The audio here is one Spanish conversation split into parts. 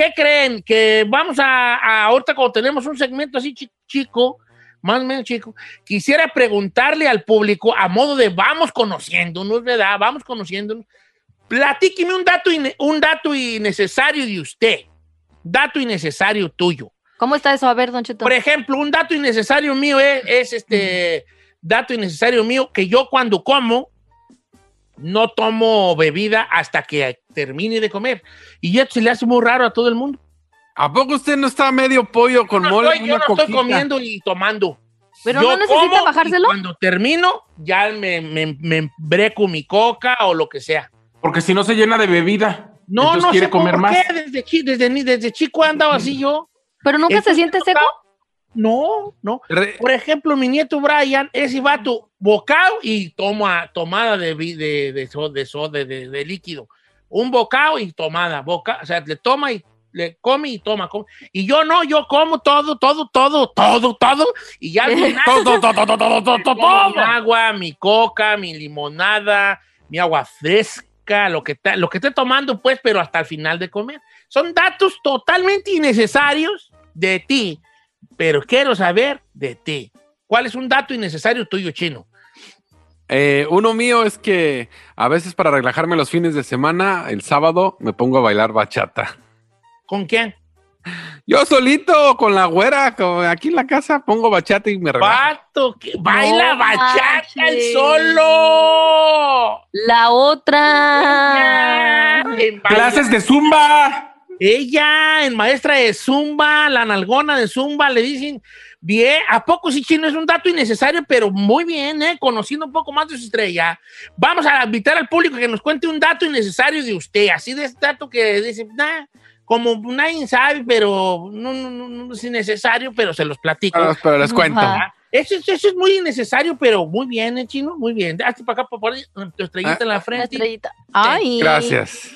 ¿Qué creen? Que vamos a, a ahorita cuando tenemos un segmento así chi- chico, más o menos chico, quisiera preguntarle al público a modo de vamos conociéndonos, ¿verdad? Vamos conociéndonos. Platíqueme un dato, un dato innecesario de usted. Dato innecesario tuyo. ¿Cómo está eso? A ver, Don Cheto. Por ejemplo, un dato innecesario mío es, es este dato innecesario mío que yo cuando como no tomo bebida hasta que termine de comer. Y esto se le hace muy raro a todo el mundo. ¿A poco usted no está medio pollo con No mole? estoy- yo no estoy comiendo y tomando. Pero Yo no necesita bajárselo. Cuando termino, ya me, me, me breco mi coca o lo que sea. Porque si no se llena de bebida. No, entonces no quiere sé comer por más. qué. Desde, desde, ni- desde chico he andado así yo. Pero nunca se siente seco. No, no. Re- Por ejemplo, mi nieto Brian, ese vato, bocado y toma, tomada de, de, de, de, líquido. Un bocado y tomada. Boca, o sea, le toma y le come y toma. come. Y yo no, yo como todo, todo, todo, todo, todo. Y ya Todo, todo, todo, todo, todo, todo. mi agua, mi coca, mi limonada, mi agua fresca, lo que, lo que esté tomando, pues, pero hasta el final de comer. Son datos totalmente innecesarios de ti, pero quiero saber de ti. ¿Cuál es un dato innecesario tuyo, chino? Eh, uno mío es que a veces para relajarme los fines de semana, el sábado me pongo a bailar bachata. ¿Con quién? Yo solito, con la güera, aquí en la casa, pongo bachata y me relajo. Vato, que baila No bachata el solo. La otra. En Clases de zumba. Ella, en maestra de Zumba, la nalgona de Zumba, le dicen, bien, ¿a poco sí, chino? Es un dato innecesario, pero muy bien, ¿eh? Conociendo un poco más de su estrella. Vamos a invitar al público que nos cuente un dato innecesario de usted, así de este dato que dice, nah, como nadie sabe, pero no, no, no, no es innecesario, pero se los platico. Pero, pero les cuento. Ajá. Ah, Eso, es- eso es muy innecesario, pero muy bien, ¿eh, chino? Muy bien. Hazte para acá, para poner tu estrellita Ah. en la frente. estrellita. Ay. Gracias.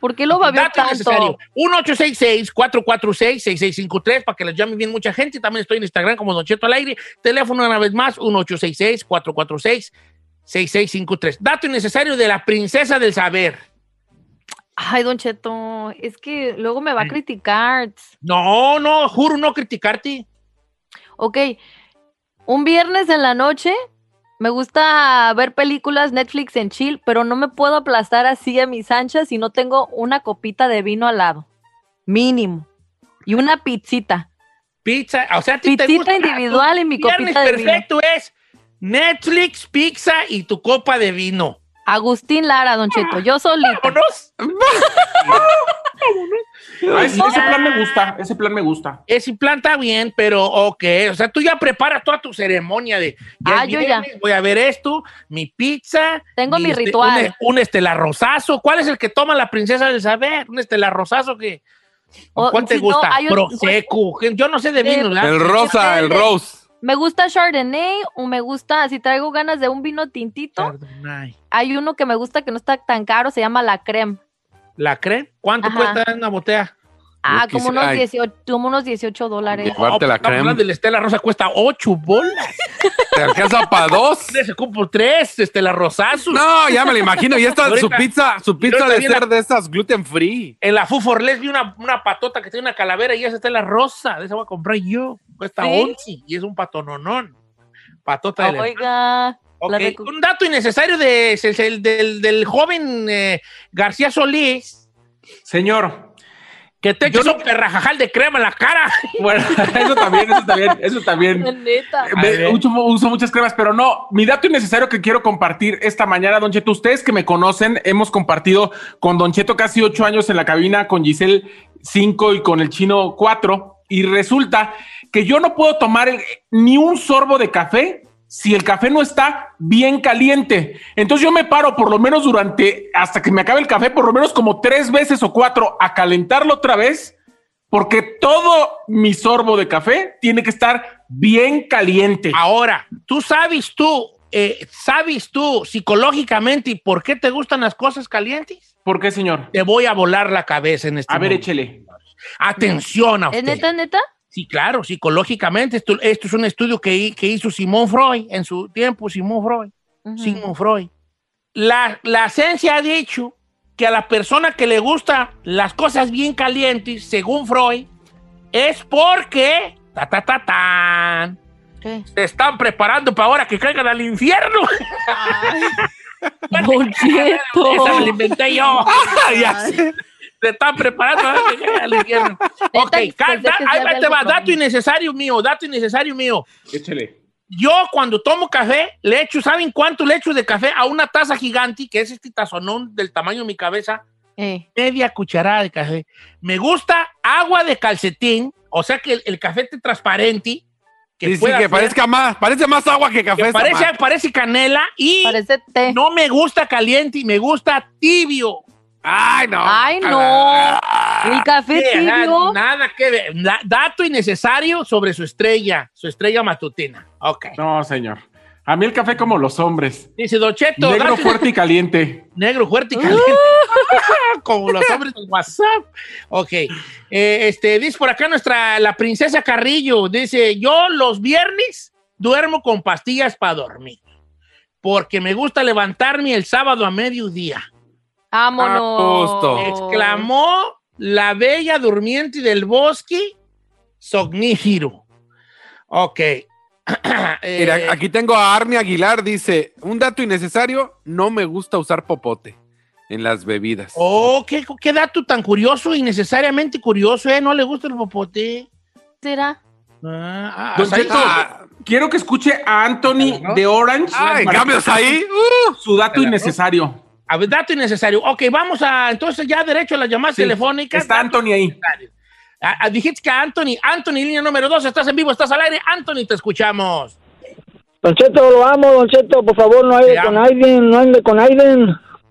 ¿Por qué lo babió Dato tanto? innecesario. 1-866-446-6653 para que les llame bien mucha gente. También estoy en Instagram como Don Cheto al aire. Teléfono una vez más, 1-866-446-6653. Dato innecesario de la princesa del saber. Ay, Don Cheto, es que luego me va a criticar. No, no, juro no criticarte. Ok, un viernes en la noche me gusta ver películas Netflix en chill, pero no me puedo aplastar así a mis anchas si no tengo una copita de vino al lado. Mínimo. Y una pizzita. Pizza, o sea, te Pizzita gusta- individual y mi copita de vino. perfecto es Netflix, pizza y tu copa de vino. Agustín Lara, Don Cheto, yo solita. Vámonos. Ese plan me gusta. Ese plan me gusta. Ese plan está bien, pero ok. O sea, tú ya preparas toda tu ceremonia de. Ah, yo ya. Voy a ver esto, mi pizza. Tengo mi este, ritual. Un, un estelar rosazo. ¿Cuál es el que toma la princesa del saber? Un estelar rosazo que. O, ¿Cuál te si gusta? Prosecco. Yo no sé de vino, ¿verdad? El rosa, el rose. Me gusta Chardonnay o me gusta, si traigo ganas de un vino tintito, Chardonnay. hay uno que me gusta que no está tan caro, se llama La Creme. ¿La creen? ¿Cuánto Ajá. cuesta una botella? Ah, como unos, ay. 18, como unos 18 dólares. Llevarte la No, pues, crema. del Estela Rosa cuesta 8 bolas. ¿Te alcanza para dos? Se compro 3 Estela Rosazos. No, ya me lo imagino. Y esta, Ahorita- su pizza, su pizza de ser la- de esas gluten free. En la Fuforles vi una, una patota que tiene una calavera y esa está en la rosa. De esa voy a comprar yo. Cuesta ¿Sí? 11 y es un patononón. Patota de la- Oiga, Ok, la recu- Un dato innecesario de, es el del, del joven eh, García Solís. Señor, Que te eches un perrajajal de crema en la cara. Bueno, eso también, eso también, eso también. Neta. Me- uso, uso muchas cremas, pero no. Mi dato innecesario que quiero compartir esta mañana, Don Cheto. Ustedes que me conocen, hemos compartido con Don Cheto casi ocho años en la cabina, con Giselle cinco y con el chino cuatro. Y resulta que yo no puedo tomar el- ni un sorbo de café si el café no está bien caliente. Entonces yo me paro por lo menos durante, hasta que me acabe el café, por lo menos como tres veces o cuatro a calentarlo otra vez porque todo mi sorbo de café tiene que estar bien caliente. Ahora, tú sabes tú, eh, sabes tú psicológicamente por qué te gustan las cosas calientes. ¿Por qué, señor? Te voy a volar la cabeza en este A ver, momento. échele. Atención a usted. ¿Es neta, neta? Sí, claro, psicológicamente. Esto, esto es un estudio que, hi- que hizo Simón Freud en su tiempo, Simón Freud. Ujú. Sigmund Freud. La, la ciencia ha dicho que a la persona que le gusta las cosas bien calientes, según Freud, es porque ta, ta, ta, tan, ¿Qué? se están preparando para ahora que caigan al infierno. Don Cheto. Esa me la inventé yo. Ya sé. Se están preparando al infierno. Ok, pensé ca- que da- sí ahí te va, dato innecesario mío, dato innecesario mío. Échele. Yo cuando tomo café, le echo, ¿saben cuánto le echo de café a una taza gigante, que es este tazonón del tamaño de mi cabeza? Eh, Media cucharada de café. Me gusta agua de calcetín, o sea que el, el café esté transparente. Que Sí, sí, pueda que ser- parezca más, parece más agua que café. que parece, parece canela y parece té. no me gusta caliente y me gusta tibio. Ay, no. Ay, no. El café Sí, ajá, tibio. nada que ver. Dato innecesario sobre su estrella, su estrella matutina. Ok. No, señor. A mí el café como los hombres. Dice Don Cheto, Negro, fuerte y caliente. Negro, fuerte y caliente. Como los hombres del WhatsApp. Ok. Eh, este, dice por acá nuestra, la princesa Carrillo. Dice, yo los viernes duermo con pastillas para dormir. Porque me gusta levantarme el sábado a mediodía. Vámonos. Justo. Exclamó la bella durmiente del bosque Sognífero. Ok. Eh, Mira, aquí tengo a Armi Aguilar, dice, un dato innecesario, no me gusta usar popote en las bebidas. Oh, qué, qué dato tan curioso, innecesariamente curioso, ¿eh? No le gusta el popote. ¿Será? Ah, ah. Cheto, quiero que escuche a Anthony ¿no? de Orange. Ay, para cambios ahí. Uh. Su dato innecesario. A ver, dato innecesario. Ok, vamos a entonces ya derecho a las llamadas Sí, telefónicas. Está Anthony ahí. Ah, ah, dijiste que Anthony, Anthony, línea número dos, estás en vivo, estás al aire. Anthony, te escuchamos. Don Cheto, lo amo, Don Cheto, por favor, no ande con. Aiden, no ande con Aiden.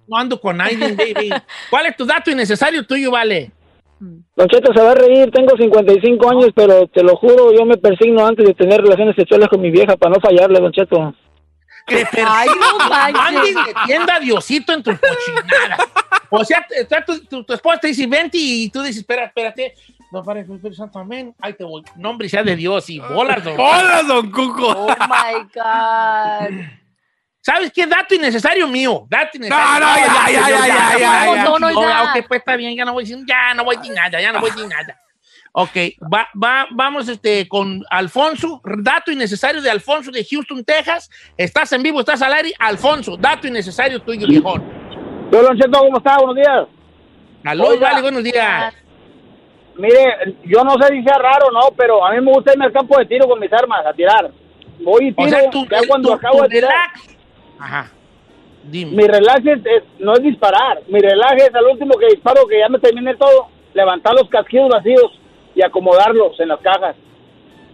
No ando con Aiden, baby. ¿Cuál es tu dato innecesario tuyo, vale? Don Cheto se va a reír, tengo 55 años, pero te lo juro, yo me persigno antes de tener relaciones sexuales con mi vieja para no fallarle, Don Cheto. Que Ay, no manches. Andes de tienda a Diosito en tu cochinada. O sea, te- te- tu, tu- tu esposa te dice, vente y tú dices, espera, espérate. No, para el Espíritu Santo, amén. Ahí te voy. Nombre sea de Dios y bolas, don. Hola, don Cuco. Oh my God. ¿Sabes qué? Dato innecesario mío. Dato innecesario. No, no, ya, ya, ya, ya, ya, ya, ya. Tono, No, ya. ok, pues está bien, ya no voy a decir, ya no voy a decir nada, ya no voy a decir nada. Ok, va, va, vamos este, con Alfonso. Dato innecesario de Alfonso de Houston, Texas. Estás en vivo, estás al aire. Alfonso, dato innecesario tuyo, viejón. Yo, ¿cómo está? Buenos días. Aló, Oiga. vale, buenos días. Mire, yo no sé si sea raro o no, pero a mí me gusta irme al campo de tiro con mis armas, a tirar. Voy y tiro, O sea, tú, ya cuando tú- acabo de tirar. relax. Ajá. Dime. Mi relax es, es- no es disparar, mi relax es al último que disparo, que ya me terminé todo, levantar los casquillos vacíos y acomodarlos en las cajas.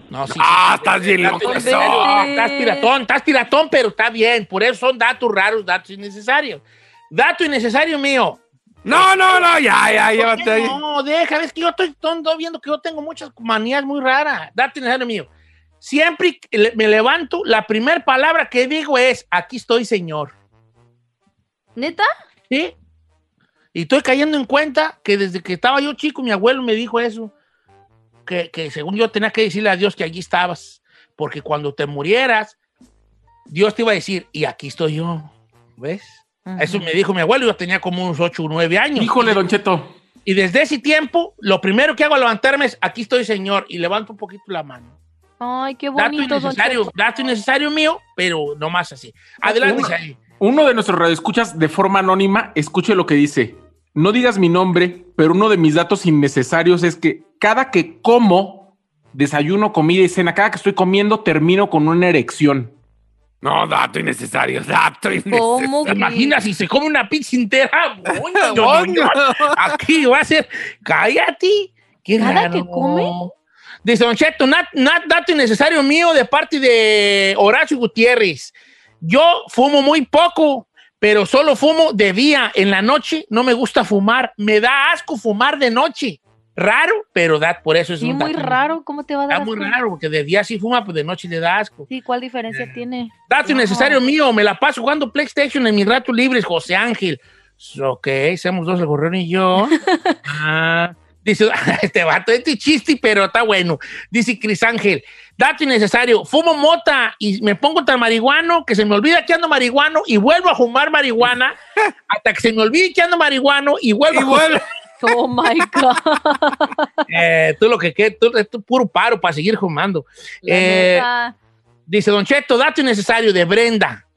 No, sí, Ah, sí, estás sí, bien loco, eso. Estás tiratón, estás tiratón, pero está bien. Por eso son datos raros, datos innecesarios. Dato innecesario mío. No, no, no, ya, ya, llévate ahí. No, deja, es que yo estoy tonto viendo que yo tengo muchas manías muy raras. Dato innecesario mío. Siempre me levanto, la primera palabra que digo es, aquí estoy, señor. ¿Neta? ¿Sí? Y estoy cayendo en cuenta que desde que estaba yo chico, mi abuelo me dijo eso. Que, que según yo tenía que decirle a Dios que allí estabas. Porque cuando te murieras, Dios te iba a decir, y aquí estoy yo. ¿Ves? Eso me dijo mi abuelo, yo tenía como unos 8 o 9 años. Híjole, Don Cheto. Y desde ese tiempo, lo primero que hago al levantarme es, aquí estoy, señor, y levanto un poquito la mano. Ay, qué Dato bonito, don innecesario, Cheto. dato innecesario mío, pero no más así. Adelante, Uno-. Uno de nuestros radioescuchas de forma anónima, escuche lo que dice. No digas mi nombre, pero uno de mis datos innecesarios es que cada que como, desayuno, comida y cena, cada que estoy comiendo, termino con una erección. No, dato innecesario, dato innecesario. ¿Cómo ¿Te que? imaginas si se come una pizza entera? Boño, Boño. Aquí va a ser, cállate. Qué ¿Cada raro. que come? Dice Don Cheto, nat- nat- dato innecesario mío de parte de Horacio Gutiérrez. Yo fumo muy poco, pero solo fumo de día. En la noche no me gusta fumar. Me da asco fumar de noche. Raro, pero da, por eso es Sí, muy dato raro. ¿Cómo te va a dar Está muy raro, porque de día sí fuma, pues de noche le da asco. Sí, ¿cuál diferencia tiene? Dato innecesario mío, me la paso jugando PlayStation en mis ratos libres, José Ángel. Ok, seamos dos, el gorrión y yo. Ah, dice, este vato, este chiste, pero está bueno. Dice Cris Ángel, dato innecesario, fumo mota y me pongo tan marihuano que se me olvida que ando marihuano y vuelvo a fumar marihuana hasta que se me olvide que ando marihuano y vuelvo Y a vuelve. Oh my God. Eh, tú lo que quieres, tú, tú puro paro para seguir fumando. Eh. Dice Don Cheto, dato innecesario de Brenda.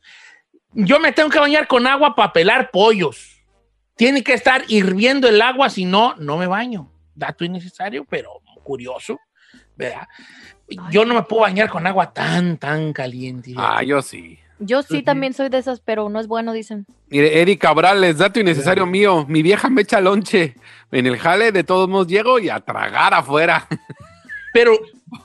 Yo me tengo que bañar con agua para pelar pollos. Tiene que estar hirviendo el agua, si no, no me baño. Dato innecesario, pero curioso, ¿verdad? Yo no me puedo bañar con agua tan, tan caliente. Ah, yo sí. Yo sí también soy de esas, pero no es bueno, dicen. Mire, Eddie Cabrales, dato innecesario mío. Mi vieja me echa lonche. En el jale, de todos modos, llego y a tragar afuera. Pero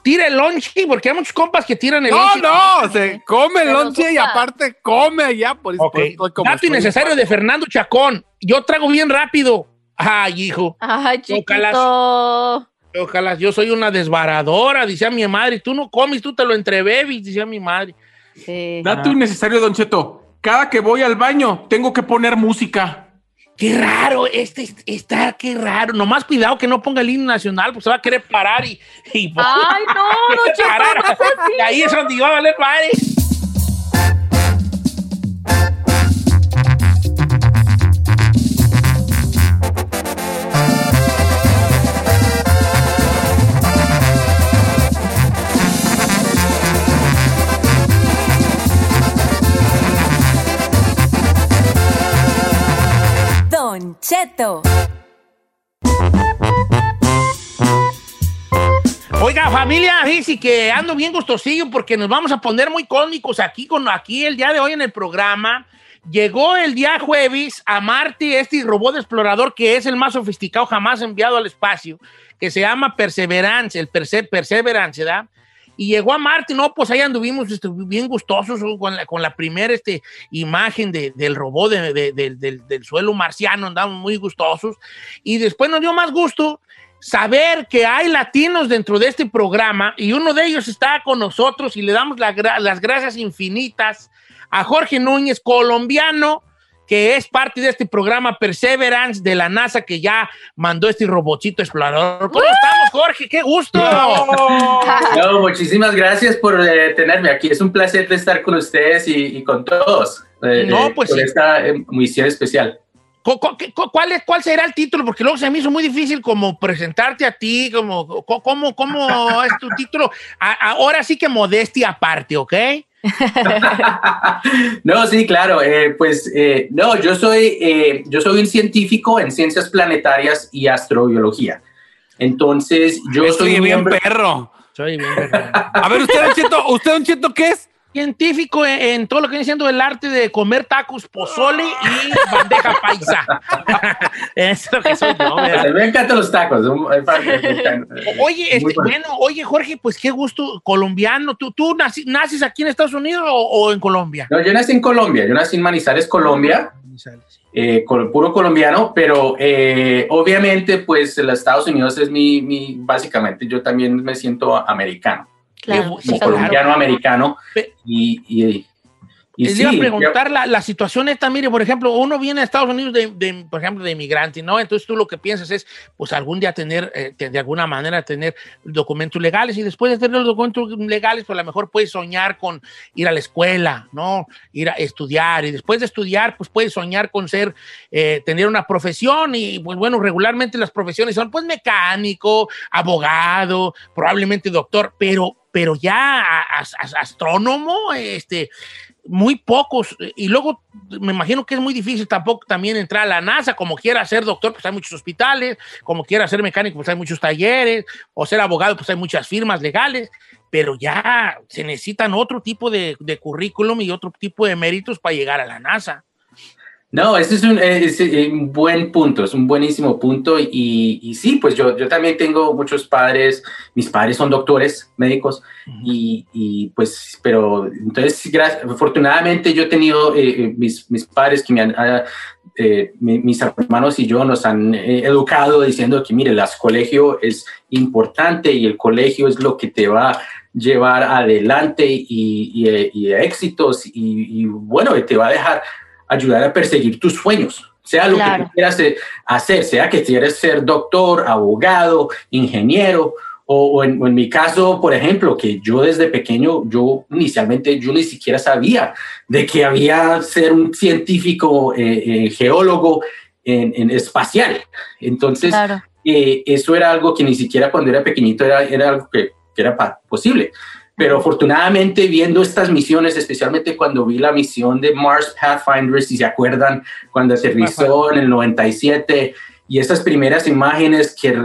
tira el lonche, porque hay muchos compas que tiran el No, lonche. no, se come el lonche y aparte come allá. Por eso Ok. por eso estoy como Dato innecesario de Fernando Chacón. Yo trago bien rápido. Ay, hijo. Ay, chiquito. Ojalá, yo soy una desbaradora, decía mi madre. Tú no comes, tú te lo entrebebes, decía mi madre. Sí. Dato innecesario, Don Cheto. Cada que voy al baño, tengo que poner música. Qué raro, este est- está, qué raro. Nomás cuidado que no ponga el himno nacional, pues se va a querer parar y. y Ay, no, Don Cheto, no así. Y ahí es donde iba a valer madre. Cheto. Oiga, familia, que ando bien gustosillo porque nos vamos a poner muy cómicos aquí, con, aquí el día de hoy en el programa. Llegó el día jueves a Marte este robot explorador que es el más sofisticado jamás enviado al espacio, que se llama Perseverance, el Perse- Perseverance, ¿verdad? Y llegó a Marte, no, pues ahí anduvimos este, bien gustosos con la, con la primera este, imagen de- del robot de- de- de- del, del suelo marciano, andamos muy gustosos. Y después nos dio más gusto saber que hay latinos dentro de este programa y uno de ellos está con nosotros y le damos las gracias infinitas a Jorge Núñez, colombiano, que es parte de este programa Perseverance de la NASA que ya mandó este robotcito explorador. ¿Cómo estamos, Jorge? ¡Qué gusto! No, muchísimas gracias por eh, tenerme aquí. Es un placer de estar con ustedes y, y con todos. eh, No, eh, pues con sí. esta eh, misión especial. ¿Cu- cu- qué- cu- ¿Cuál, es, ¿Cuál será el título? Porque luego se me hizo muy difícil como presentarte a ti, como, ¿cómo, cómo es tu título? A- ahora sí que modestia aparte, ¿ok? No, sí, claro. eh, pues eh, no, yo soy, eh, yo soy un científico en ciencias planetarias y astrobiología. Entonces, yo Estoy soy bien miembro. perro. Soy bien verdad. A ver, usted, Don Cheto, ¿usted, Don Cheto, qué es? Científico en, en todo lo que viene siendo el arte de comer tacos, pozole y bandeja paisa. Eso es lo que soy yo, ¿verdad? Me encantan los tacos. Oye, este, bueno, oye, Jorge, pues qué gusto, colombiano. ¿Tú, tú naces aquí en Estados Unidos o, o en Colombia? No, yo nací en Colombia. Yo nací en Manizales, Colombia. eh, col- puro colombiano, pero eh, obviamente pues los Estados Unidos es mi, mi, básicamente yo también me siento americano, Claro, Qué como Sí, sí, claro. colombiano americano Pe- y, y, y Les sí, iba a preguntar la, la situación esta, mire, por ejemplo, uno viene a Estados Unidos, de, de, por ejemplo, de inmigrante, ¿no? Entonces tú lo que piensas es, pues algún día tener, eh, de alguna manera, tener documentos legales y después de tener los documentos legales, pues a lo mejor puedes soñar con ir a la escuela, ¿no? Ir a estudiar y después de estudiar, pues puedes soñar con ser, eh, tener una profesión y, pues bueno, regularmente las profesiones son, pues, mecánico, abogado, probablemente doctor, pero, pero ya astrónomo, este muy pocos, y luego me imagino que es muy difícil tampoco también entrar a la NASA, como quiera ser doctor, pues hay muchos hospitales, como quiera ser mecánico, pues hay muchos talleres, o ser abogado, pues hay muchas firmas legales, pero ya se necesitan otro tipo de, de currículum y otro tipo de méritos para llegar a la NASA. No, ese es un, es un, buen punto, es un buenísimo punto y, y, sí, pues yo, yo también tengo muchos padres, mis padres son doctores médicos y, y, pues, pero entonces, gracias, afortunadamente yo he tenido eh, mis, mis, padres que me han, eh, mis hermanos y yo nos han eh, educado diciendo que, mire, el colegio es importante y el colegio es lo que te va a llevar adelante y, y éxitos y, bueno, te va a dejar ayudar a perseguir tus sueños, sea lo que quieras hacer, sea que quieras ser doctor, abogado, ingeniero, o, en, mi caso, por ejemplo, que yo desde pequeño, yo inicialmente, yo ni siquiera sabía de que había ser un científico eh, eh, geólogo en, espacial. Entonces, eh, eso era algo que ni siquiera cuando era pequeñito era, era algo que, que era posible. Pero afortunadamente viendo estas misiones, especialmente cuando vi la misión de Mars Pathfinder, si se acuerdan, cuando aterrizó en el 97 y esas primeras imágenes que,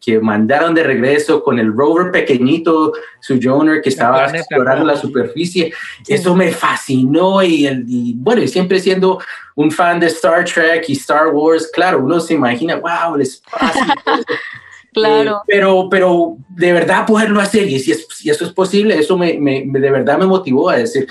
que mandaron de regreso con el rover pequeñito, su Joner, que estaba explorando la superficie, eso me fascinó y, el, y bueno, y siempre siendo un fan de Star Trek y Star Wars, claro, uno se imagina, wow, el espacio. Claro. Eh, pero, pero de verdad poderlo hacer, y si, eso es posible, eso me, me, de verdad me motivó a decir,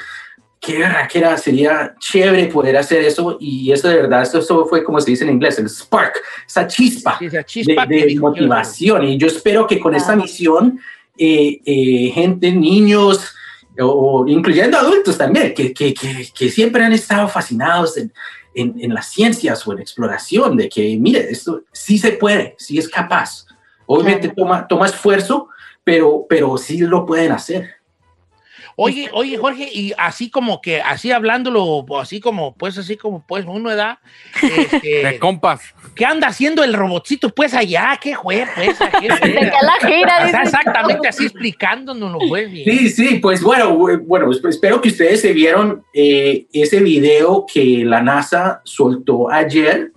qué era sería chévere poder hacer eso, y eso de verdad, eso, fue como se dice en inglés, el spark, esa chispa, de, motivación, y yo espero que con esta misión, eh, eh, gente, niños, o, incluyendo adultos también, que, que, que, siempre han estado fascinados en, en, en, las ciencias o en exploración, de que, mire, esto sí se puede, sí es capaz. Obviamente toma, toma esfuerzo, pero, pero sí lo pueden hacer. Oye, oye, Jorge, y así como que, así hablándolo, así como, pues, así como, pues, uno da. Este, de compas. ¿Qué anda haciendo el robotcito, pues, allá? ¿Qué fue, pues? ¿Qué la gira. exactamente así explicándonos, pues. Sí, sí, pues, bueno, bueno, pues, espero que ustedes se vieron eh, ese video que la NASA soltó ayer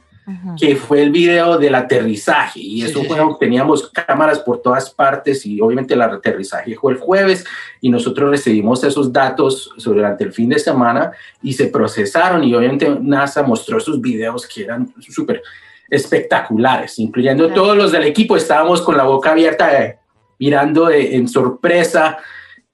que fue el video del aterrizaje. Y eso fue, teníamos cámaras por todas partes y obviamente el aterrizaje fue el jueves y nosotros recibimos esos datos durante el fin de semana y se procesaron y obviamente NASA mostró esos videos que eran súper espectaculares, incluyendo todos los del equipo. Estábamos con la boca abierta eh, mirando eh, en sorpresa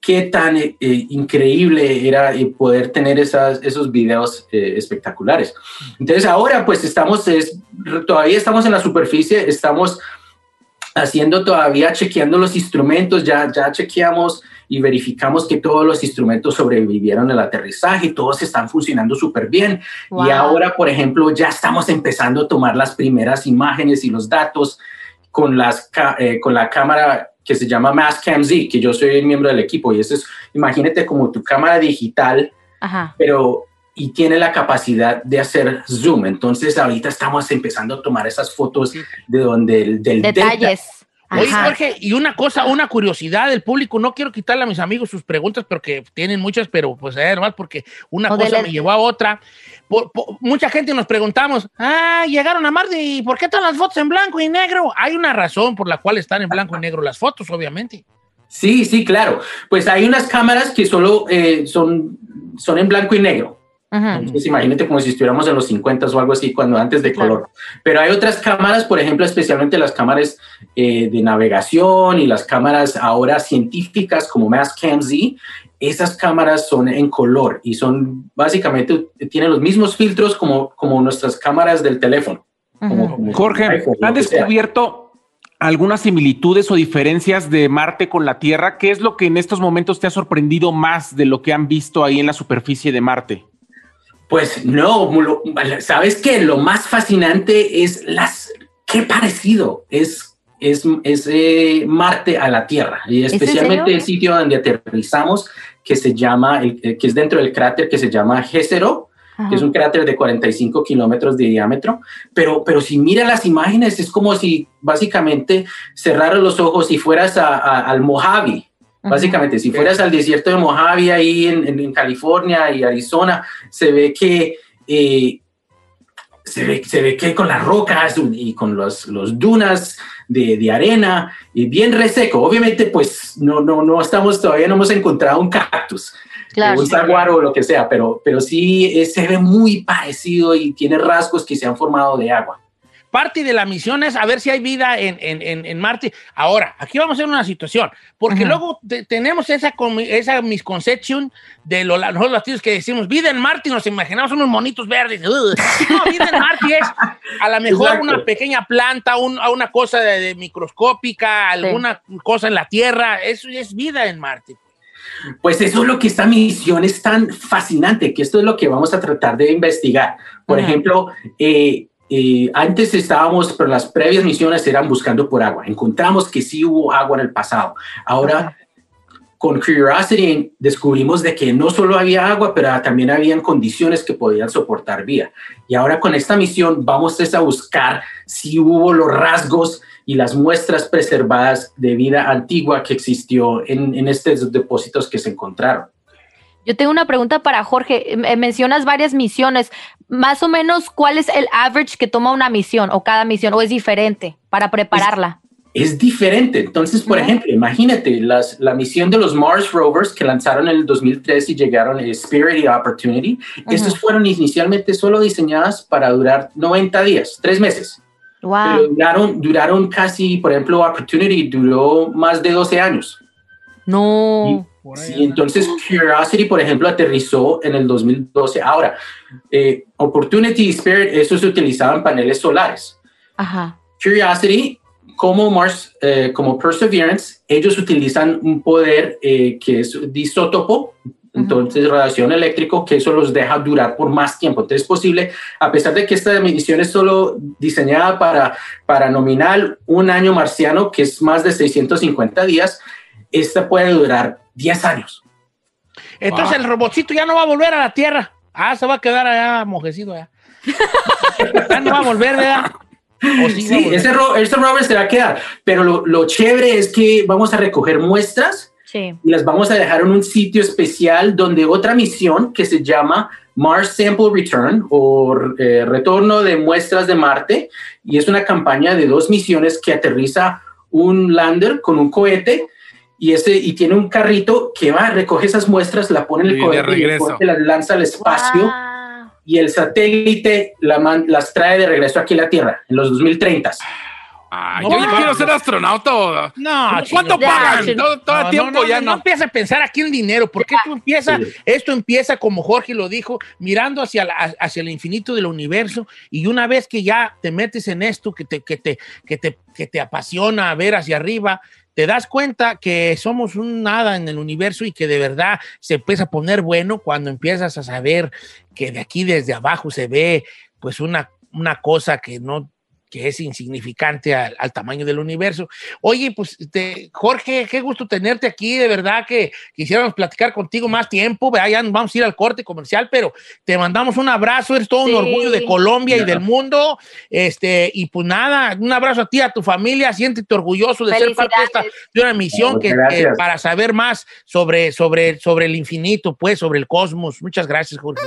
qué tan eh, eh, increíble era eh, poder tener esas, esos videos espectaculares. Entonces ahora pues estamos, es, todavía estamos en la superficie, estamos haciendo todavía, chequeando los instrumentos, ya, ya chequeamos y verificamos que todos los instrumentos sobrevivieron al aterrizaje, todos están funcionando súper bien. Y ahora, por ejemplo, ya estamos empezando a tomar las primeras imágenes y los datos con, las, con la cámara que se llama Mastcam Z, que yo soy miembro del equipo y eso es, imagínate como tu cámara digital, pero y tiene la capacidad de hacer zoom. Entonces ahorita estamos empezando a tomar esas fotos de donde del detalles. Oye, Jorge, y una cosa, una curiosidad del público, no quiero quitarle a mis amigos sus preguntas porque tienen muchas, pero pues además porque una cosa me llevó a otra mucha gente nos preguntamos, ah, llegaron a Marte y ¿por qué están las fotos en blanco y negro? Hay una razón por la cual están en blanco y negro las fotos, obviamente. Sí, sí, claro. Pues hay unas cámaras que solo eh, son, son en blanco y negro. Entonces, imagínate como si estuviéramos en los 50 o algo así, cuando antes de color. Pero hay otras cámaras, por ejemplo, especialmente las cámaras eh, de navegación y las cámaras ahora científicas como Mastcam Z, esas cámaras son en color y son básicamente, tienen los mismos filtros como, como nuestras cámaras del teléfono. Jorge, ¿han descubierto algunas similitudes o diferencias de Marte con la Tierra? ¿Qué es lo que en estos momentos te ha sorprendido más de lo que han visto ahí en la superficie de Marte? Pues no, sabes que lo más fascinante es las qué parecido es es, es eh, Marte a la Tierra y especialmente el sitio donde aterrizamos que se llama, eh, que es dentro del cráter que se llama Jezero, que es un cráter de 45 kilómetros de diámetro, pero, pero si mira las imágenes es como si básicamente cerraras los ojos y fueras al Mojave, Básicamente, si fueras al desierto de Mojave ahí en, en- en California y Arizona, se ve que eh, se ve, se ve que con las rocas y con los, los dunas de, de arena y bien reseco. Obviamente, pues no, no, no estamos todavía, no hemos encontrado un cactus, Claro. un saguaro o lo que sea, pero, pero sí eh, se ve muy parecido y tiene rasgos que se han formado de agua. Parte de la misión es a ver si hay vida en, en, en, en Marte. Ahora, aquí vamos a hacer una situación, porque Ajá. luego te- tenemos esa, esa misconception de lo- la- los latinos que decimos vida en Marte y nos imaginamos unos monitos verdes. Ugh. No, vida en Marte es a lo mejor Exacto. una pequeña planta, un- una cosa de, de microscópica, alguna cosa en la Tierra. Eso es vida en Marte. Pues eso es lo que esta misión es tan fascinante, que esto es lo que vamos a tratar de investigar. Por Ajá. ejemplo, eh, eh, antes estábamos, pero las previas misiones eran buscando por agua. Encontramos que sí hubo agua en el pasado. Ahora, con Curiosity descubrimos de que no solo había agua, pero también habían condiciones que podían soportar vida. Y ahora con esta misión vamos a buscar si hubo los rasgos y las muestras preservadas de vida antigua que existió en, en estos depósitos que se encontraron. Yo tengo una pregunta para Jorge. Eh, mencionas varias misiones. Más o menos, ¿cuál es el average que toma una misión o cada misión? ¿O es diferente para prepararla? Es diferente. Entonces, por ejemplo, imagínate las, la misión de los Mars Rovers que lanzaron en el 2003 y llegaron a Spirit y Opportunity. Estos fueron inicialmente solo diseñadas para durar 90 días, tres meses. Pero Wow. duraron, duraron casi, por ejemplo, Opportunity duró más de 12 años. No. Sí, entonces Curiosity, por ejemplo, aterrizó en el 2012. Ahora, eh, Opportunity y Spirit, eso se utilizaba en paneles solares. Ajá. Curiosity, como Mars, eh, como Perseverance, ellos utilizan un poder eh, que es de isótopo, entonces radiación eléctrico, que eso los deja durar por más tiempo. Entonces es posible, a pesar de que esta misión es solo diseñada para, para nominal un año marciano, que es más de 650 días, esta puede durar 10 años. Entonces Wow. el robotcito ya no va a volver a la Tierra. Ah, se va a quedar allá mojecido allá. ya no va a volver, ¿verdad? ¿O sí Sí, ese, ro ese rover se va a quedar, pero lo, lo chévere es que vamos a recoger muestras Sí. y las vamos a dejar en un sitio especial donde otra misión que se llama Mars Sample Return o eh, retorno de muestras de Marte y es una campaña de dos misiones que aterriza un lander con un cohete y ese y tiene un carrito que va recoge esas muestras la pone en el cohete y el regreso. cohete las lanza al espacio Wow. y el satélite la man- las trae de regreso aquí a la Tierra en los 2030 Ah, No, yo ya no, quiero no. ser astronauta. No, ¿Cuánto chino. pagan? chino. Todo, todo el tiempo no, ya no, no. no empieza a pensar aquí en dinero, porque esto empieza, Sí. esto empieza como Jorge lo dijo, mirando hacia, la- hacia el infinito del universo y una vez que ya te metes en esto, que te, que te, que te, que te apasiona ver hacia arriba, te das cuenta que somos un nada en el universo y que de verdad se empieza a poner bueno cuando empiezas a saber que de aquí desde abajo se ve pues una, una cosa que no que es insignificante al, al tamaño del universo. Oye, pues Jorge, qué gusto tenerte aquí, de verdad que quisiéramos platicar contigo más tiempo, ¿verdad? ya vamos a ir al corte comercial, pero te mandamos un abrazo, eres todo Sí. un orgullo de Colombia y del mundo, este, y pues nada, un abrazo a ti, a tu familia, siéntete orgulloso de ser parte de, esta, de una misión que, para saber más sobre, sobre, sobre el infinito, pues, sobre el cosmos. Muchas gracias, Jorge.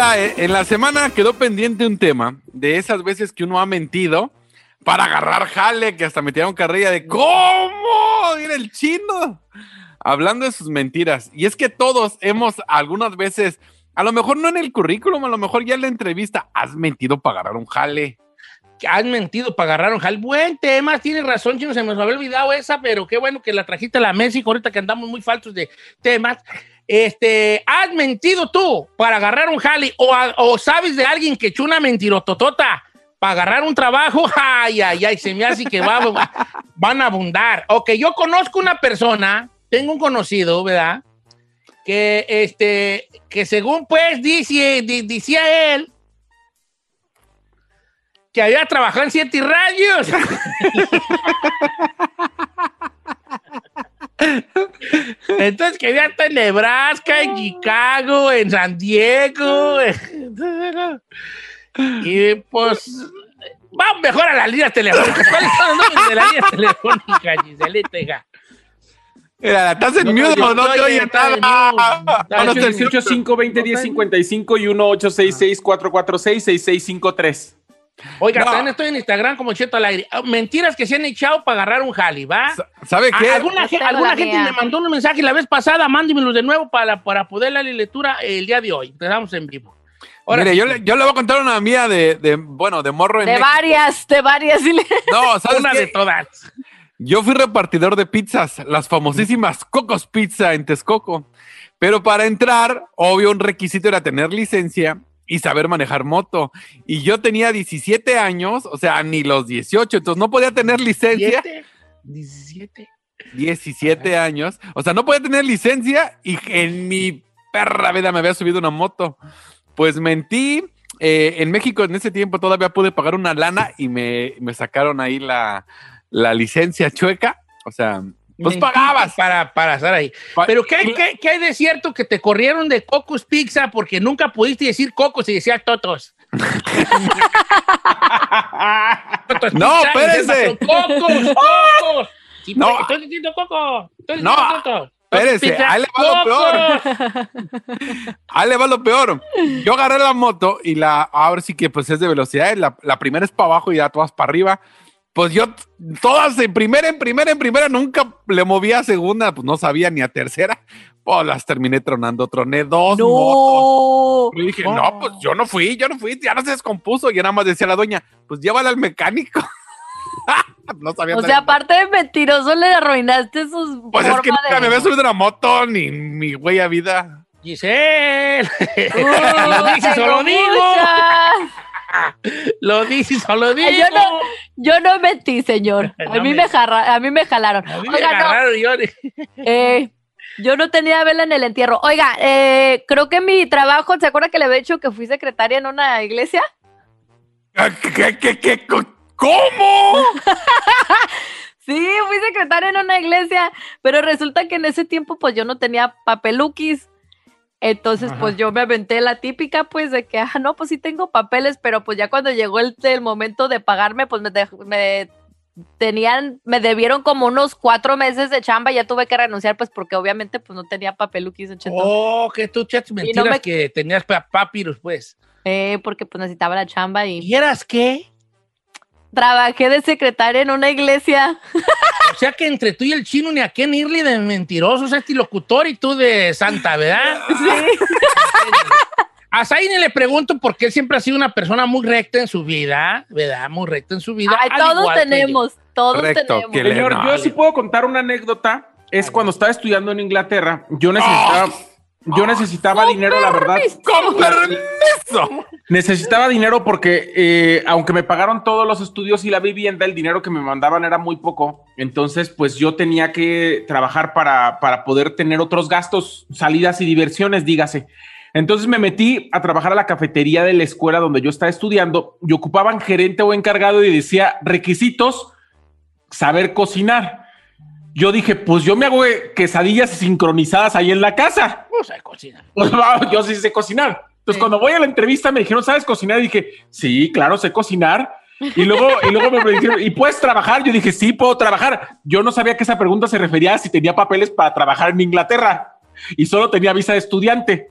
Eh, en la semana quedó pendiente un tema de esas veces que uno ha mentido para agarrar jale, que hasta metieron carrilla de ¿cómo? Era el chino. Hablando de sus mentiras. Y es que todos hemos algunas veces, a lo mejor no en el currículum, a lo mejor ya en la entrevista, has mentido para agarrar un jale. Has mentido para agarrar un jale. Buen tema, tienes razón, chino, se me había olvidado esa, pero qué bueno que la trajiste a la mesa y ahorita que andamos muy faltos de temas. Este, ¿has mentido tú para agarrar un jale o, sabes de alguien que echó una mentirototota para agarrar un trabajo? Ay, ay, ay, se me hace que va- va- van a abundar. Ok, yo conozco una persona, tengo un conocido, ¿verdad? Que, este, que según pues dice, di- decía él, que había trabajado en siete radios. Entonces que había estado en Nebraska, en Chicago, en San Diego. Y pues, vamos mejor a las líneas telefónicas. ¿Cuáles son los números de las líneas telefónicas, Giselita, hija? Mira, estás en No, mute, yo no te oye nada. mute. No, no te 18 5 20 10 55 y 1 866 446 6653. Oiga, No. también estoy en Instagram como Cheto al aire. Ah, Mentiras que se han echado para agarrar un jali, ¿va? ¿Sabe qué? Alguna, es alguna gente mía. me mandó un mensaje la vez pasada, mándemelos de nuevo para, para poder darle lectura el día de hoy. Estamos en vivo. Ahora Mire, sí, yo le, yo le voy a contar una mía de, de, bueno, de morro en De México. varias, de varias. No, ¿sabes una qué? de todas. Yo fui repartidor de pizzas, las famosísimas Cocos Pizza en Texcoco. Pero para entrar, obvio, un requisito era tener licencia y saber manejar moto. Y yo tenía 17 años, o sea, ni los 18, entonces no podía tener licencia. ¿Siete? 17. 17 años, o sea, no podía tener licencia y en mi perra vida me había subido una moto. Pues mentí. eh, en México en ese tiempo todavía pude pagar una lana y me, me sacaron ahí la, la licencia chueca. O sea, pues pagabas. Para, para estar ahí. Pa- Pero ¿qué, qué, qué hay de cierto que te corrieron de Cocos Pizza porque nunca pudiste decir Cocos y decías Totos? Totos No, espérese. ¡Cocos! ¡Cocos! Sí, No. estoy diciendo Coco. Estoy No, diciendo Totos. espérese, Totos Pizza, ahí le va lo ¡Cocos! Ahí le va lo peor. Yo agarré la moto y la, ahora sí que pues es de velocidad. La, la primera es para abajo y ya todas para arriba. Pues yo, todas en primera, en primera, en primera, nunca le movía a segunda, pues no sabía ni a tercera. Pues las terminé tronando, troné dos motos. No. Y dije, no, pues yo no fui, yo no fui, ya no se descompuso. Y nada más decía la doña, pues llévala al mecánico. no sabía O nada. sea, aparte de mentiroso, le arruinaste sus. Pues es que nunca de- me había subido una moto, ni mi güey a vida. Giselle. O tengo lo digo. Lo dices o lo digo. Yo no, yo no mentí, señor. A No mí me- me, jarra- a mí me jalaron. A mí me no, yo. eh, Yo no tenía vela en el entierro. Oiga, eh, creo que mi trabajo, ¿se acuerda que le había dicho que fui secretaria en una iglesia? ¿Qué, qué, qué, co- ¿Cómo? Sí, fui secretaria en una iglesia, pero resulta que en ese tiempo pues yo no tenía papeluquis. Entonces, Ajá. pues yo me aventé la típica, pues, de que, ah, no, pues sí tengo papeles, pero pues ya cuando llegó el, el momento de pagarme, pues me, dej- me tenían, me debieron como unos cuatro meses de chamba y ya tuve que renunciar, pues porque obviamente pues no tenía papeluquis. Oh, que tú chats mentiras me- que tenías pa- papiros, pues. Eh, porque pues necesitaba la chamba y... ¿Vieras qué? Trabajé de secretaria en una iglesia. O sea que entre tú y el chino ni a quién irle de mentirosos, este locutor y tú de santa, ¿verdad? Sí. A Zayn le pregunto porque él siempre ha sido una persona muy recta en su vida, ¿verdad? Muy recta en su vida. Ay, todos tenemos, todos Correcto, tenemos. Señor, no, yo sí puedo contar una anécdota. Es cuando estaba estudiando en Inglaterra, yo necesitaba, yo necesitaba dinero, la verdad. ¡Con permiso! Necesitaba dinero porque, eh, aunque me pagaron todos los estudios y la vivienda, el dinero que me mandaban era muy poco. Entonces, pues yo tenía que trabajar para, para poder tener otros gastos, salidas y diversiones, dígase. Entonces me metí a trabajar a la cafetería de la escuela donde yo estaba estudiando y ocupaban gerente o encargado y decía requisitos, saber cocinar. Yo dije, pues yo me hago eh, quesadillas sincronizadas ahí en la casa. No sé cocinar. Pues yo sí sé cocinar. Entonces, cuando voy a la entrevista me dijeron, ¿sabes cocinar? Y dije, sí, claro, sé cocinar. Y luego, y luego me dijeron, ¿y puedes trabajar? Yo dije, sí, puedo trabajar. Yo no sabía que esa pregunta se refería a si tenía papeles para trabajar en Inglaterra y solo tenía visa de estudiante.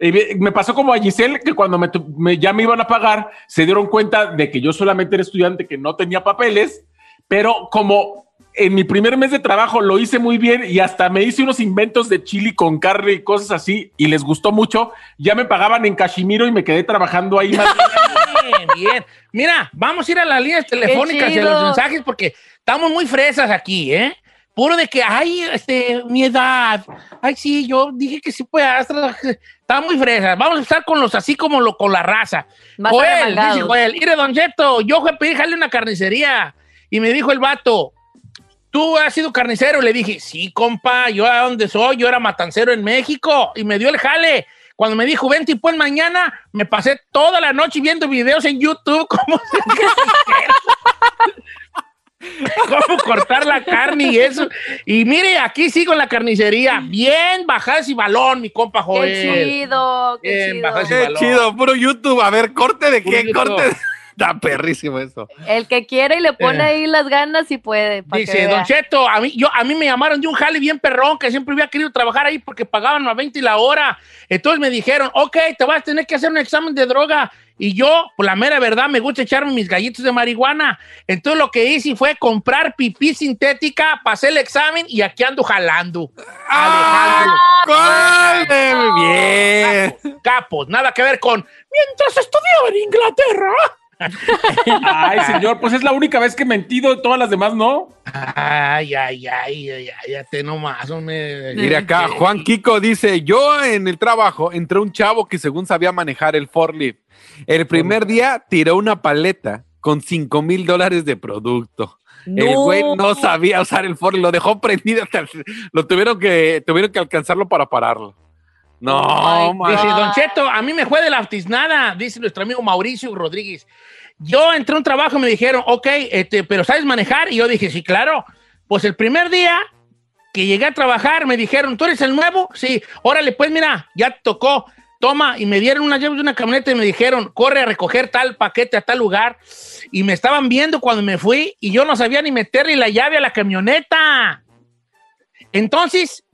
Y me- pasó como a Giselle, que cuando me- ya me iban a pagar, se dieron cuenta de que yo solamente era estudiante, que no tenía papeles, pero como en mi primer mes de trabajo lo hice muy bien y hasta me hice unos inventos de chili con carne y cosas así y les gustó mucho, ya me pagaban en Cachimiro y me quedé trabajando ahí más. Bien, bien. Mira, vamos a ir a las líneas telefónicas y a los mensajes porque estamos muy fresas aquí, ¿eh? Puro de que, ay, este, mi edad. Ay, sí, yo dije que sí puedas. Está muy fresas. Vamos a estar con los así como lo, con la raza. Más Joel, dice Joel, mire, Don Cheto, yo fui a pedir jale a una carnicería y me dijo el vato, ¿tú has sido carnicero? Le dije, sí, compa, yo a dónde soy, yo era matancero en México y me dio el jale. Cuando me dijo, vente y pues mañana, me pasé toda la noche viendo videos en YouTube cómo, cómo cortar la carne y eso. Y mire, aquí sigo en la carnicería, bien bajadas y balón, mi compa Joel. Qué chido, qué Bien, chido. Qué balón. chido, puro YouTube. A ver, corte de Puro qué, YouTube. corte. de- Está perrísimo eso. El que quiere y le pone Eh. ahí las ganas y puede. Dice. Don Cheto, a mí, yo, a mí me llamaron de un jale bien perrón que siempre había querido trabajar ahí porque pagaban a 20 la hora. Entonces me dijeron, ok, te vas a tener que hacer un examen de droga. Y yo, por la mera verdad, me gusta echarme mis gallitos de marihuana. Entonces lo que hice fue comprar pipí sintética, pasé el examen y aquí ando jalando. Eh, Bien. Capos, nada que ver con mientras estudiaba en Inglaterra. Ay, señor, pues es la única vez que he mentido, todas las demás no. Ay, ay, ay, ay, ay, ya te nomás, hombre. Mire acá, Juan Kiko dice, yo en el trabajo entré un chavo que según sabía manejar el forklift. El primer día tiró una paleta con 5 mil dólares de producto. El güey no sabía usar el forklift, lo dejó prendido hasta el- lo tuvieron que, tuvieron que alcanzarlo para pararlo. No, Oh man. Dice, Don Cheto, a mí me fue de la tiznada, dice nuestro amigo Mauricio Rodríguez. Yo entré a un trabajo y me dijeron, ok, este, pero ¿sabes manejar? Y yo dije, sí, claro. Pues el primer día que llegué a trabajar, me dijeron, ¿tú eres el nuevo? Sí, órale, pues mira, ya te tocó. Toma, y me dieron unas llaves de una camioneta y me dijeron, corre a recoger tal paquete a tal lugar. Y me estaban viendo cuando me fui y yo no sabía ni meterle la llave a la camioneta. Entonces,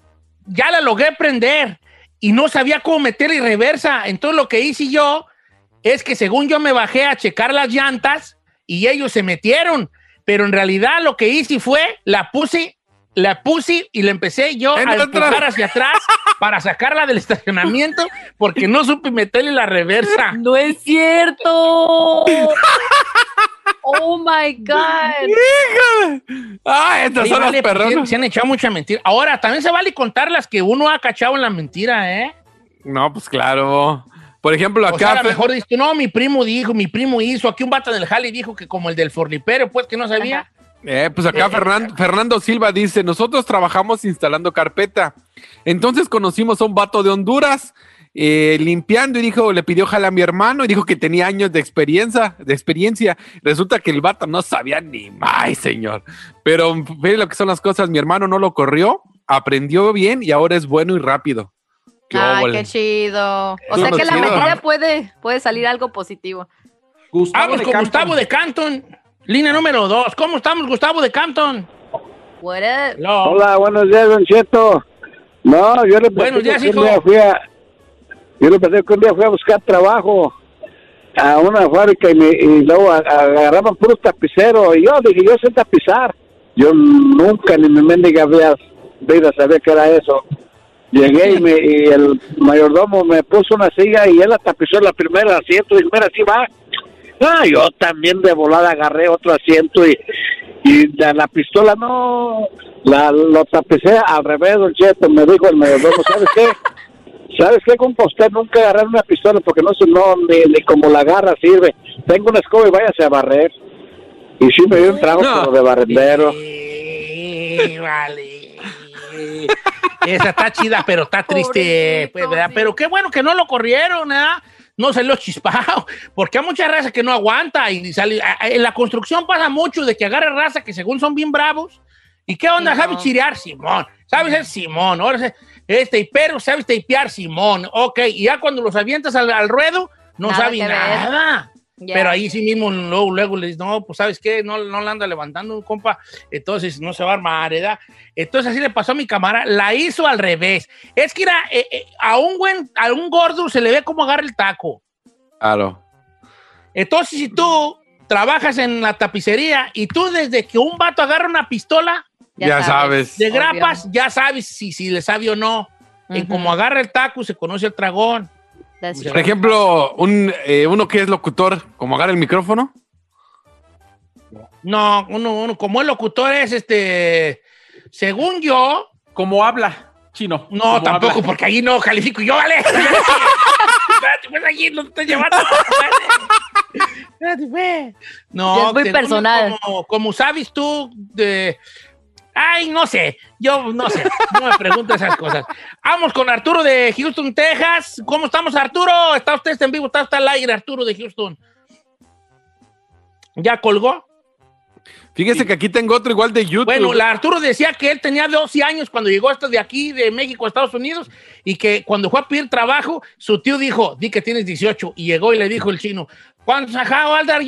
ya la logré prender y no sabía cómo meterle reversa. Entonces, lo que hice yo es que según yo me bajé a checar las llantas y ellos se metieron, pero en realidad lo que hice fue la puse, la puse y la empecé yo a empujar hacia atrás para sacarla del estacionamiento porque no supe meterle la reversa. No es cierto. oh my God. Ah, estas son vale, las pues, perronas. se han echado mucha mentira. Ahora, también se vale contar las que uno ha cachado en la mentira, ¿eh? No, pues claro. Por ejemplo, O sea, acá. a lo mejor dices, no, mi primo dijo, mi primo hizo, aquí un vato del jale dijo que como el del forlipero, pues que no sabía. Eh, pues acá Fernan- Fernando Silva dice, nosotros trabajamos instalando carpeta. Entonces conocimos a un vato de Honduras eh, limpiando y dijo, le pidió jala a mi hermano y dijo que tenía años de experiencia, de experiencia. Resulta que el vato no sabía ni más, señor. Pero ve lo que son las cosas, mi hermano no lo corrió, aprendió bien y ahora es bueno y rápido. ¿Qué Ay, óvole? qué chido. O sea que la medida puede, puede salir algo positivo. Vamos con Gustavo de Canton. Línea número dos. ¿Cómo estamos, Gustavo de Canton? What up? Hello. Hola, buenos días, Don Cheto. No, yo le Buenos días, que un día fui a, yo le platico que un día fui a buscar trabajo a una fábrica y, me, y luego a- agarraban puros tapiceros y yo dije, yo sé tapizar. Yo nunca ni mi mendiga vida, vida sabía que era eso. Llegué y, me, y el mayordomo me puso una silla y él la tapizó en la primera asiento y mira, así va. Ah, yo también de volada agarré otro asiento y, y de la pistola no, la, lo tapicé al revés, don Cheto, me dijo el mayordomo, ¿sabes qué? ¿Sabes qué, compa? Usted nunca agarrar una pistola porque no sé, no, ni, ni como la agarra sirve. Tengo una escoba y váyase a barrer. Y sí me dio un trago No. como de barrendero. Eh, vale. Esa está chida, pero está triste. pues, ¿verdad? Pero qué bueno que no lo corrieron, ¿verdad? No salió chispado, porque hay mucha raza que no aguanta y sale. En la construcción pasa mucho de que agarra raza que según son bien bravos. ¿Y qué onda? Sí, ¿Sabes no. chirear? Simón. ¿Sabes ser Simón? Ahora se- este, pero ¿sabes tapear? Simón. Ok, y ya cuando los avientas al, al ruedo, no Nada ver. nada. Ya. Pero ahí sí mismo, luego, luego le dices, no, pues ¿sabes qué? No, no la anda levantando, compa. Entonces no se va a armar, ¿verdad? Entonces así le pasó a mi cámara, la hizo al revés. Es que era, eh, eh, a un buen, a un gordo se le ve cómo agarra el taco. Claro. Entonces si tú trabajas en la tapicería y tú desde que un vato agarra una pistola Ya, sabes. de grapas, ya sabes si, si le sabe o no. En Ujú. como agarra el taco, se conoce el tragón. That's Por ejemplo, un, eh, uno que es locutor, como agarra el micrófono. No, uno, uno, como el locutor es este, según yo, Como habla chino. No, tampoco, habla. porque allí no califico yo, vale. Espérate, pues allí no te estoy llevando. Espérate, pues. No, muy personal. Como, como sabes tú, de. Ay, no sé. Yo no sé. No me preguntes esas cosas. Vamos con Arturo de Houston, Texas. ¿Cómo estamos, Arturo? ¿Está usted en vivo? ¿Está usted al aire, Arturo de Houston? ¿Ya colgó? Fíjese que aquí tengo otro igual de YouTube. Bueno, la Arturo decía que él tenía 12 años cuando llegó hasta de aquí, de México a Estados Unidos, y que cuando fue a pedir trabajo, su tío dijo, di que tienes 18, y llegó y le dijo el chino, ¿cuántos, how old are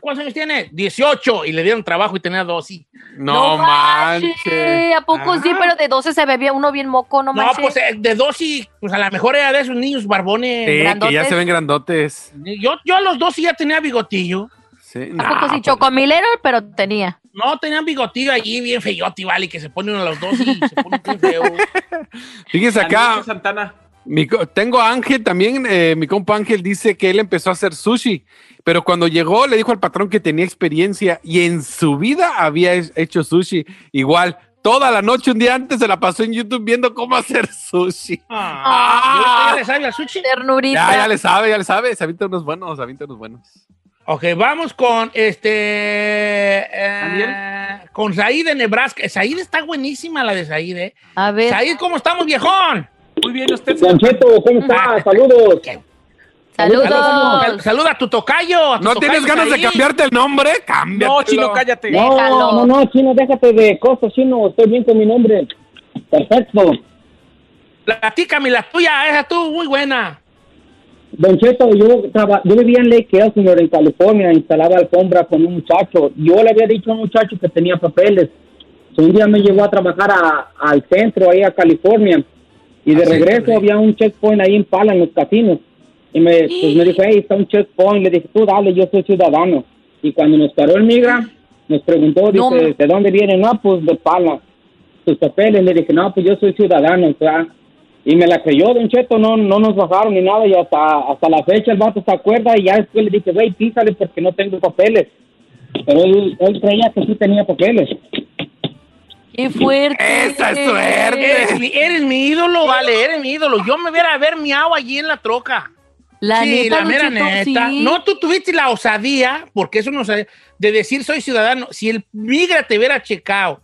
¿Cuántos años tienes? 18, y le dieron trabajo y tenía 12. no, manches. Sí, ¿a poco sí? Pero de 12 se bebía uno bien moco, no, No, manches. pues eh, de 12, pues a lo mejor era de esos niños barbones. Sí, que ya se ven grandotes. Yo, yo a los 12 ya tenía bigotillo. Sí. ¿A poco sí? Chocomilero, pero tenía. No, tenían bigotillo allí bien feyote, vale, que se pone uno a los 12 y se pone bien feo. Fíjese acá, Santana. Mi tengo a Ángel también, eh, mi compa Ángel dice que él empezó a hacer sushi, pero cuando llegó le dijo al patrón que tenía experiencia y en su vida había he- hecho sushi. Igual, toda la noche, un día antes, se la pasó en YouTube viendo cómo hacer sushi. Ah, ¿Ya le sabe al sushi? Ternurita. Ya, ya le sabe, ya le sabe, se avienta unos buenos, se avienta unos buenos. Ok, vamos con este. eh, con Said de Nebraska. Said está buenísima la de Said, ¿eh? A ver. Said, ¿cómo estamos, viejón? Muy bien, usted. Don Cheto, ¿cómo está? Saludos. Saludos. Sal- Saluda a tu tocayo. a tu ¿No tocayo tienes ganas de cambiarte el nombre? Cámbiatelo. No, chino, cállate. Déjalo. No, no, no, chino, déjate de cosas, chino. Estoy bien con mi nombre. Perfecto. Platícame la tuya, esa tú, muy buena. Don Cheto, yo, traba- yo vivía en Lake Elsinore, señor, en California, instalaba alfombra con un muchacho. Yo le había dicho a un muchacho que tenía papeles. Un día me llevó a trabajar a- al centro, ahí a California. Y de Al centro, regreso había un checkpoint ahí en Pala, en los casinos. Y me, pues me dijo, hey, está un checkpoint. Le dije, tú dale, yo soy ciudadano. Y cuando nos paró el migra, nos preguntó, No, dice, ma- ¿de dónde viene? No, pues de Pala. Sus papeles. Le dije, no, pues yo soy ciudadano. O sea, y me la creyó, Don Cheto, no, no nos bajaron ni nada, y hasta, hasta la fecha el vato se acuerda, y ya después le dije, güey, písale porque no tengo papeles. Pero él, él creía que sí tenía papeles. Qué fuerte. Esa es suerte. Eres mi, eres mi ídolo, vale, eres mi ídolo. Yo me hubiera haber miado allí en la troca. La sí, neta, la mera neta. sí. No, tú tuviste la osadía, porque eso no sé, de decir soy ciudadano. Si el migra te hubiera checado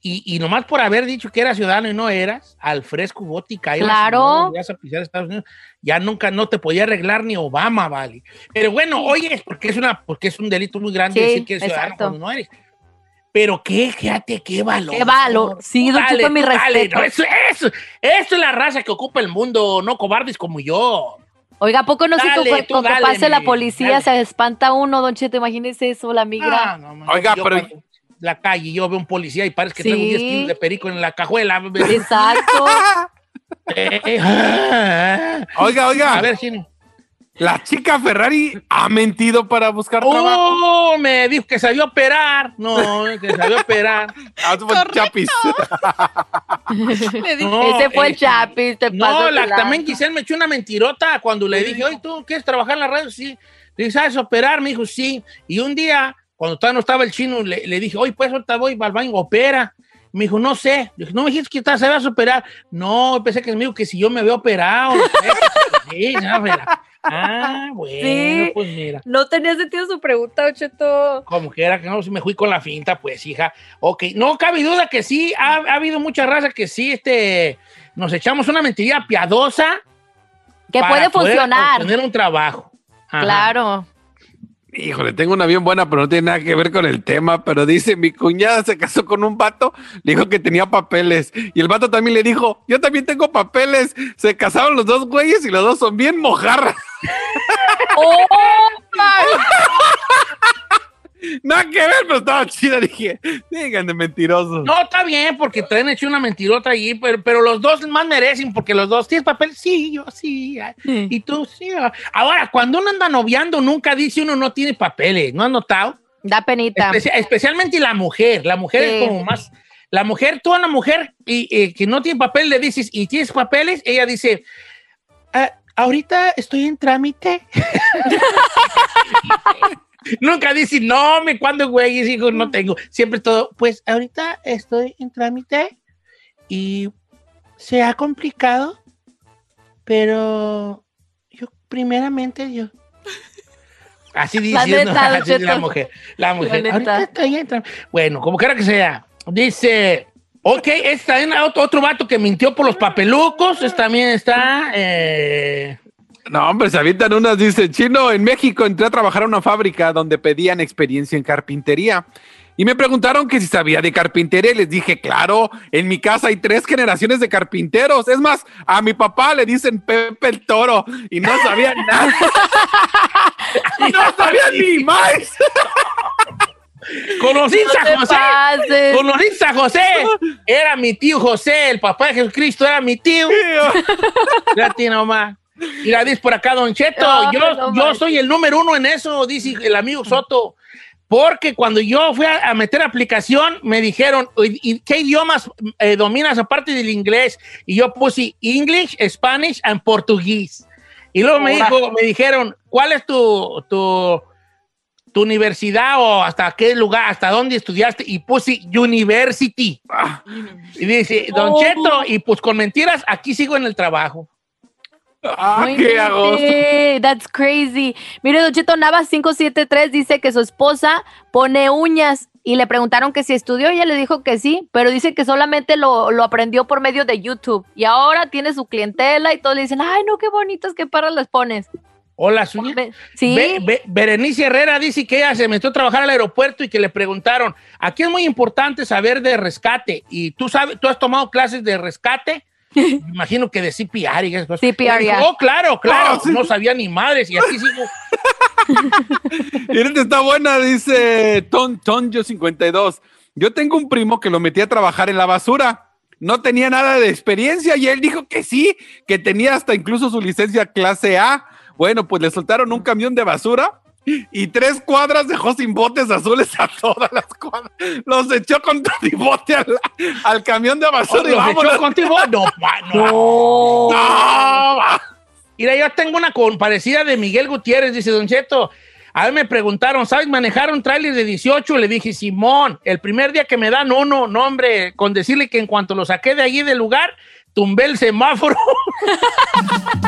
y, y nomás por haber dicho que era ciudadano y no eras, al fresco bote Claro. a pisar Estados Unidos, ya nunca no te podía arreglar ni Obama, vale. Pero bueno, oye, porque es una, porque es un delito muy grande Sí, decir que eres ciudadano exacto. cuando no eres. Pero qué, fíjate, qué valor. Qué valor. Sí, Don Dale, Cheto, mi tú dale, respeto. no, eso, eso, eso es la raza que ocupa el mundo, no cobardes como yo. Oiga, ¿a poco no sé Dale, que tú con que dale, pase la policía dale. se espanta uno, Don Cheto? Imagínese eso, la migra. Ah, no, man, Oiga, yo pero- cuando La calle, yo veo un policía y parece que Sí. traigo 10 kilos de perico en la cajuela. Exacto. Eh, ah. Oiga, oiga. A ver, Chino. La chica Ferrari ha mentido para buscar trabajo. Oh, me dijo que sabía operar. No, que sabía operar. Ah, tú fue Chapis. No, Ese fue el eh, Chapis, te No, la, también. Giselle me echó una mentirota cuando le dije, oye, ¿tú quieres trabajar en la radio? Sí. Le dije, ¿sabes operar? Me dijo, sí. Y un día, cuando todavía no estaba el chino, le, le dije, oye, pues ahorita voy al baño, opera. Me dijo, no sé. Le dije, no me dijiste que te sabías operar. No, pensé que me dijo que si yo me había operado. sí, no, Ah, bueno, Sí. pues mira. No tenía sentido su pregunta, Don Cheto. Como que era que no, si me fui con la finta, pues, hija. Ok, no cabe duda que sí, ha, ha habido mucha raza que sí, este, nos echamos una mentirilla piadosa. Que para puede poder funcionar. Obtener un trabajo. Ajá. Claro. Híjole, tengo una bien buena, pero no tiene nada que ver con el tema. Pero dice, mi cuñada se casó con un vato, le dijo que tenía papeles. Y el vato también le dijo, yo también tengo papeles. Se casaron los dos güeyes y los dos son bien mojarras. ¡Oh, Nada que ver, pero estaba chida. Dije, digan de mentirosos. No, está bien, porque te han hecho una mentirota allí, pero, pero los dos más merecen, porque los dos tienes papel, sí, yo sí, ay, y tú sí. ah. Ahora, cuando uno anda noviando, nunca dice uno no tiene papeles, ¿no has notado? Da penita. Especia- especialmente la mujer, la mujer Sí. es como más, la mujer, tú a una mujer y, eh, que no tiene papel le dices, ¿y tienes papeles? Ella dice, "Ah, ahorita estoy en trámite. Nunca dice, no, me cuando güey, hijo, no tengo. Siempre todo, pues ahorita estoy en trámite y se ha complicado, pero yo, primeramente, yo. Así La diciendo neta, Don así dice la Cheto. mujer. La mujer. ahorita estoy en trámite. Bueno, como quiera que sea. Dice, ok, este también otro, otro vato que mintió por los papelucos. Este también está. eh, No, hombre, se avientan unas, dice, chino, en México entré a trabajar a una fábrica donde pedían experiencia en carpintería. Y me preguntaron que si sabía de carpintería y les dije, claro, en mi casa hay tres generaciones de carpinteros. Es más, a mi papá le dicen Pepe el Toro y no sabía nada. no sabía ni más. ¿Conociste No José? pases. ¿Conociste a José? Era mi tío José, el papá de Jesucristo, era mi tío. Ya tiene nomás. Y la dice por acá, Don Cheto, No, yo, no yo soy el número uno en eso, dice el amigo Soto. Porque cuando yo fui a, a meter aplicación, me dijeron, "¿Y- ¿qué idiomas eh, dominas aparte del inglés? Y yo puse English, Spanish and Portugués. Y luego me, dijo, me dijeron, ¿cuál es tu, tu, tu universidad o hasta qué lugar, hasta dónde estudiaste? Y puse University. Y dice, Don Oh. Cheto, y pues con mentiras, aquí sigo en el trabajo. Ah, qué agosto. That's crazy. Mire, Don Cheto Nava 573 dice que su esposa pone uñas y le preguntaron que si estudió. Ella le dijo que sí, pero dice que solamente lo, lo aprendió por medio de YouTube. Y ahora tiene su clientela y todos le dicen, ay, no, qué bonitas, qué paras las pones. Hola, Suña. Ve- Sí. Be- Be- Berenice Herrera dice que ella se metió a trabajar al aeropuerto y que le preguntaron, aquí es muy importante saber de rescate. Y tú sabes, tú has tomado clases de rescate. Me imagino que de CPR y esas cosas. CPR, Ella dijo, ya. Oh, claro, claro. Oh, sí. No sabía ni madres y así sigo. Y esta está buena, dice Ton Tonjo 52. Yo tengo un primo que lo metí a trabajar en la basura. No tenía nada de experiencia y él dijo que sí, que tenía hasta incluso su licencia clase A. Bueno, pues le soltaron un camión de basura y tres cuadras dejó sin botes azules a todas las cuadras. Los echó con todo y bote al, al camión de basura y ¿Los echó contigo? No, pa- no. No. No. Mira, yo tengo una con- parecida de Miguel Gutiérrez, dice Don Cheto. A mí me preguntaron, ¿sabes manejar un tráiler de 18? Le dije, Simón, el primer día que me dan uno, no, hombre, con decirle que en cuanto lo saqué de allí del lugar, tumbé el semáforo.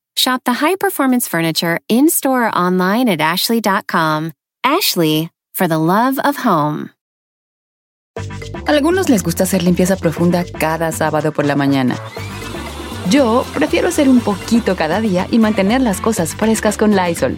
Shop the high performance furniture in store or online at ashley.com. Ashley, for the love of home. Algunos les gusta hacer limpieza profunda cada sábado por la mañana. Yo prefiero hacer un poquito cada día y mantener las cosas frescas con Lysol.